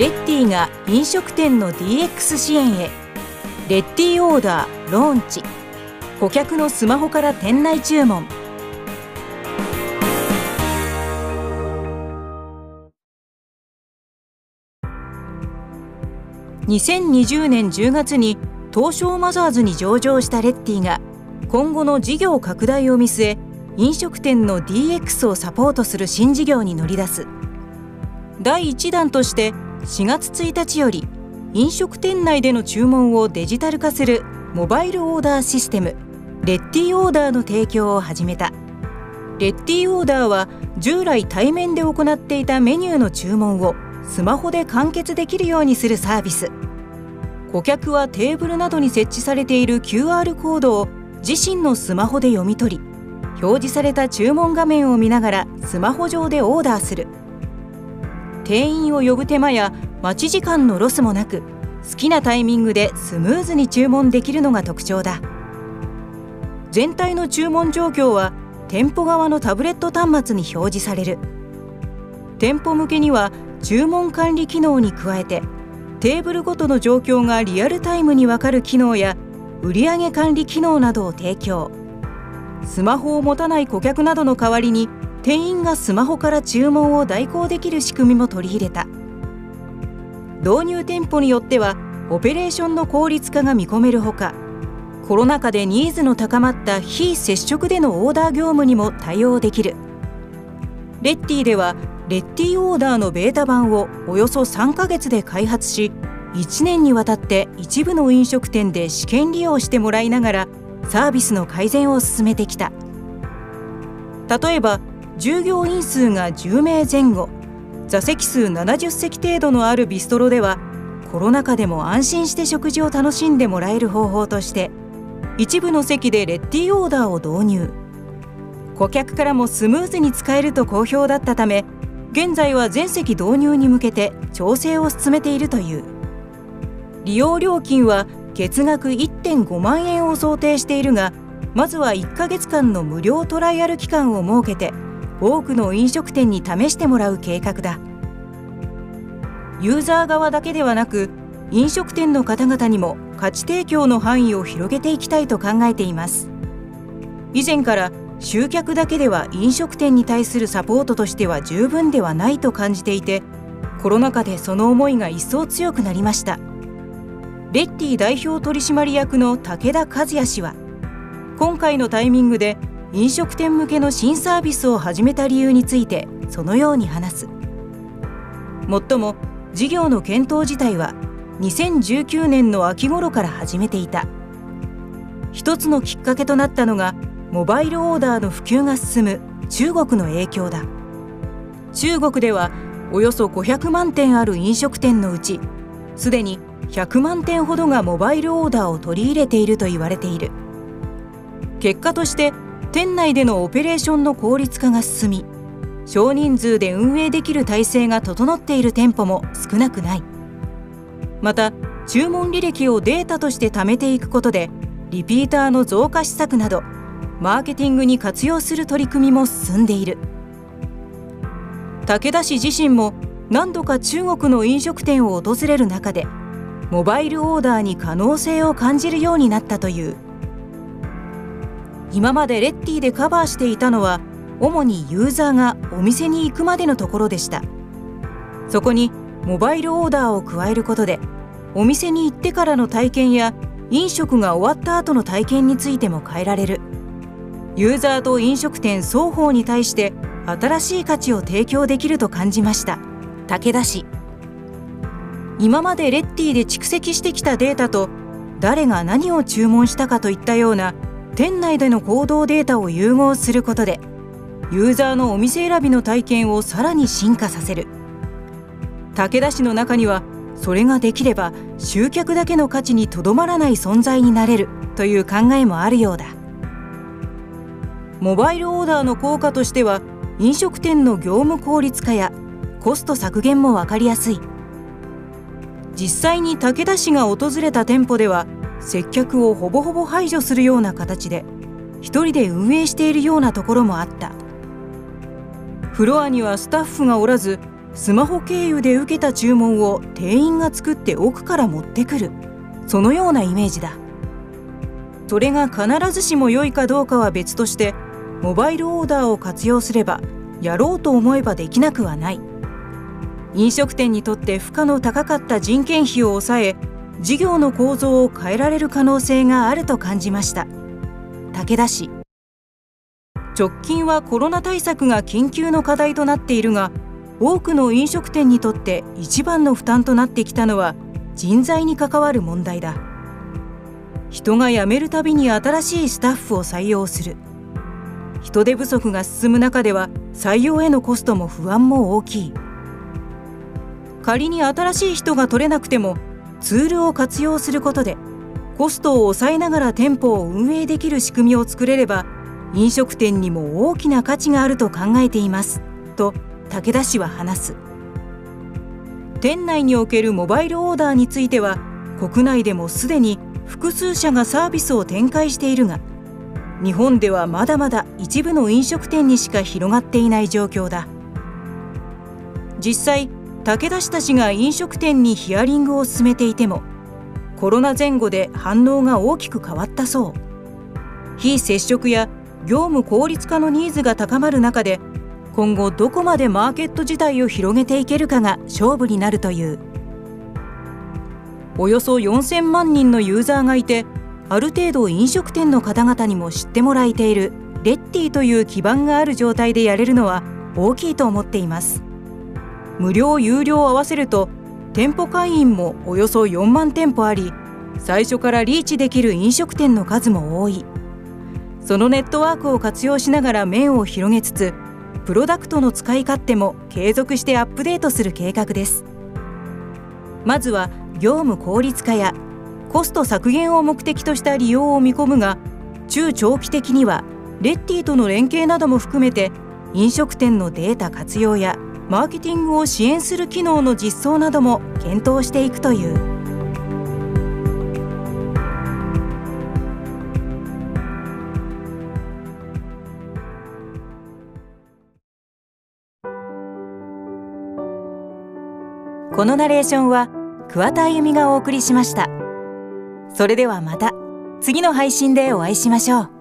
レッティが飲食店の DX 支援へ。レッティオーダーローンチ。顧客のスマホから店内注文。2020年10月に東証マザーズに上場したレッティが今後の事業拡大を見据え飲食店の DX をサポートする新事業に乗り出す。第1弾として4月1日より飲食店内での注文をデジタル化するモバイルオーダーシステムレッティオーダーの提供を始めた。レッティオーダーは従来対面で行っていたメニューの注文をスマホで完結できるようにするサービス。顧客はテーブルなどに設置されている QR コードを自身のスマホで読み取り表示された注文画面を見ながらスマホ上でオーダーする。店員を呼ぶ手間や待ち時間のロスもなく好きなタイミングでスムーズに注文できるのが特徴だ。全体の注文状況は店舗側のタブレット端末に表示される。店舗向けには注文管理機能に加えてテーブルごとの状況がリアルタイムに分かる機能や売上管理機能などを提供。スマホを持たない顧客などの代わりに店員がスマホから注文を代行できる仕組みも取り入れた。導入店舗によってはオペレーションの効率化が見込めるほかコロナ禍でニーズの高まった非接触でのオーダー業務にも対応できる。レッティではレッティオーダーのベータ版をおよそ3ヶ月で開発し1年にわたって一部の飲食店で試験利用してもらいながらサービスの改善を進めてきた。例えば従業員数が10名前後。座席数70席程度のあるビストロではコロナ禍でも安心して食事を楽しんでもらえる方法として一部の席でレッティオーダーを導入。顧客からもスムーズに使えると好評だったため現在は全席導入に向けて調整を進めているという。利用料金は月額1.5万円を想定しているがまずは1ヶ月間の無料トライアル期間を設けて多くの飲食店に試してもらう計画だ。ユーザー側だけではなく飲食店の方々にも価値提供の範囲を広げていきたいと考えています。以前から集客だけでは飲食店に対するサポートとしては十分ではないと感じていてコロナ禍でその思いが一層強くなりました。レッティ代表取締役の武田和也氏は今回のタイミングで飲食店向けの新サービスを始めた理由についてそのように話す。もっとも事業の検討自体は2019年の秋頃から始めていた。一つのきっかけとなったのがモバイルオーダーの普及が進む中国の影響だ。中国ではおよそ500万店ある飲食店のうちすでに100万店ほどがモバイルオーダーを取り入れていると言われている。結果として店内でのオペレーションの効率化が進み少人数で運営できる体制が整っている店舗も少なくない。また注文履歴をデータとして貯めていくことでリピーターの増加施策などマーケティングに活用する取り組みも進んでいる。武田氏自身も何度か中国の飲食店を訪れる中でモバイルオーダーに可能性を感じるようになったという。今までレッティでカバーしていたのは主にユーザーがお店に行くまでのところでした。そこにモバイルオーダーを加えることでお店に行ってからの体験や飲食が終わった後の体験についても変えられる。ユーザーと飲食店双方に対して新しい価値を提供できると感じました。武田氏。今までレッティで蓄積してきたデータと誰が何を注文したかといったような店内での行動データを融合することでユーザーのお店選びの体験をさらに進化させる。武田氏の中にはそれができれば集客だけの価値にとどまらない存在になれるという考えもあるようだ。モバイルオーダーの効果としては飲食店の業務効率化やコスト削減も分かりやすい。実際に武田氏が訪れた店舗では接客をほぼほぼ排除するような形で一人で運営しているようなところもあった。フロアにはスタッフがおらずスマホ経由で受けた注文を店員が作って奥から持ってくる。そのようなイメージだ。それが必ずしも良いかどうかは別としてモバイルオーダーを活用すればやろうと思えばできなくはない。飲食店にとって負荷の高かった人件費を抑え事業の構造を変えられる可能性があると感じました。武田氏。直近はコロナ対策が緊急の課題となっているが多くの飲食店にとって一番の負担となってきたのは人材に関わる問題だ。人が辞めるたびに新しいスタッフを採用する。人手不足が進む中では採用へのコストも不安も大きい。仮に新しい人が取れなくてもツールを活用することでコストを抑えながら店舗を運営できる仕組みを作れれば飲食店にも大きな価値があると考えていますと武田氏は話す。店内におけるモバイルオーダーについては国内でもすでに複数社がサービスを展開しているが日本ではまだまだ一部の飲食店にしか広がっていない状況だ。実際武田氏たちが飲食店にヒアリングを進めていてもコロナ前後で反応が大きく変わったそう。非接触や業務効率化のニーズが高まる中で今後どこまでマーケット自体を広げていけるかが勝負になるという。およそ4000万人のユーザーがいてある程度飲食店の方々にも知ってもらえているレッティという基盤がある状態でやれるのは大きいと思っています。無料有料を合わせると店舗会員もおよそ4万店舗あり最初からリーチできる飲食店の数も多い。そのネットワークを活用しながら面を広げつつプロダクトの使い勝手も継続してアップデートする計画です。まずは業務効率化やコスト削減を目的とした利用を見込むが中長期的にはレッティとの連携なども含めて飲食店のデータ活用やマーケティングを支援する機能の実装なども検討していくという。このナレーションは桑田あゆみがお送りしました。それではまた次の配信でお会いしましょう。